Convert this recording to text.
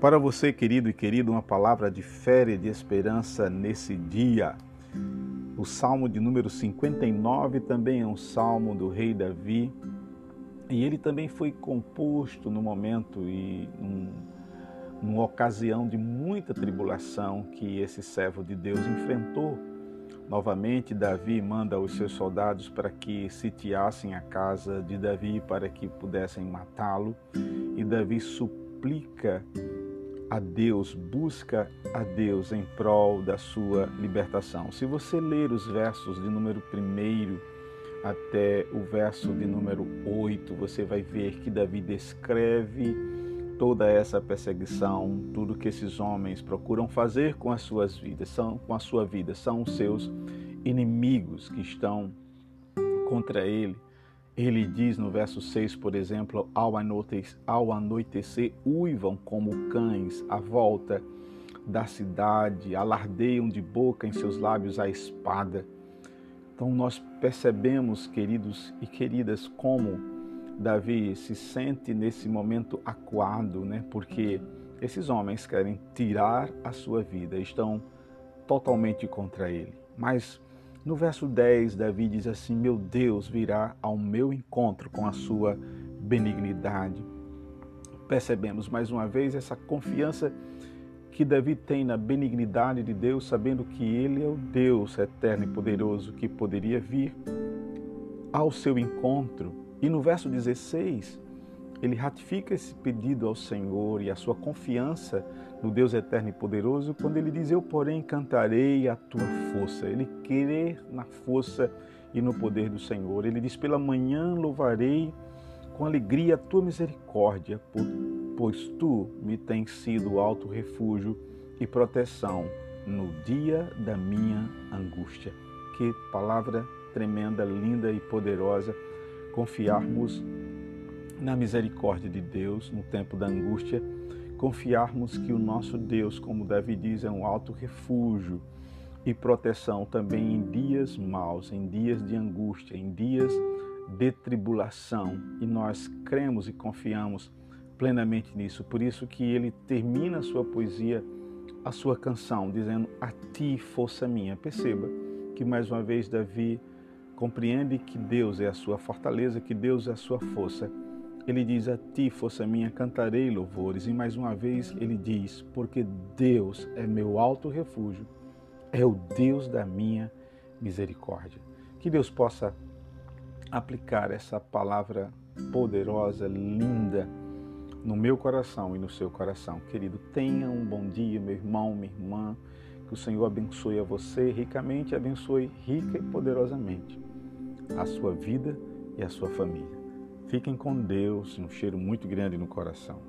Para você, querido e querida, uma palavra de fé e de esperança nesse dia. O Salmo de número 59 também é um salmo do rei Davi, e ele também foi composto no momento e num, numa ocasião de muita tribulação que esse servo de Deus enfrentou. Novamente, Davi manda os seus soldados para que sitiassem a casa de Davi para que pudessem matá-lo, e Davi suplica a Deus, busca a Deus em prol da sua libertação. Se você ler os versos de número 1 até o verso de número 8, você vai ver que Davi descreve toda essa perseguição, tudo que esses homens procuram fazer com as suas vidas, são com a sua vida, são os seus inimigos que estão contra ele ele diz no verso 6, por exemplo, ao anoitecer, ao anoitecer uivam como cães à volta da cidade, alardeiam de boca em seus lábios a espada. Então nós percebemos, queridos e queridas, como Davi se sente nesse momento acuado, né? Porque esses homens querem tirar a sua vida, estão totalmente contra ele. Mas no verso 10, Davi diz assim: Meu Deus virá ao meu encontro com a sua benignidade. Percebemos mais uma vez essa confiança que Davi tem na benignidade de Deus, sabendo que Ele é o Deus eterno e poderoso que poderia vir ao seu encontro. E no verso 16, ele ratifica esse pedido ao Senhor e a sua confiança no Deus eterno e poderoso quando ele diz: Eu, porém, cantarei a tua força. Ele crê na força e no poder do Senhor. Ele diz: Pela manhã louvarei com alegria a tua misericórdia, pois tu me tens sido alto refúgio e proteção no dia da minha angústia. Que palavra tremenda, linda e poderosa confiarmos na misericórdia de Deus no tempo da angústia, confiarmos que o nosso Deus, como Davi diz, é um alto refúgio e proteção também em dias maus, em dias de angústia, em dias de tribulação. E nós cremos e confiamos plenamente nisso. Por isso que ele termina a sua poesia, a sua canção, dizendo: A ti, força minha. Perceba que mais uma vez Davi compreende que Deus é a sua fortaleza, que Deus é a sua força ele diz: A ti, força minha, cantarei louvores. E mais uma vez ele diz: Porque Deus é meu alto refúgio, é o Deus da minha misericórdia. Que Deus possa aplicar essa palavra poderosa, linda, no meu coração e no seu coração. Querido, tenha um bom dia, meu irmão, minha irmã. Que o Senhor abençoe a você ricamente, abençoe rica e poderosamente a sua vida e a sua família. Fiquem com Deus, um cheiro muito grande no coração.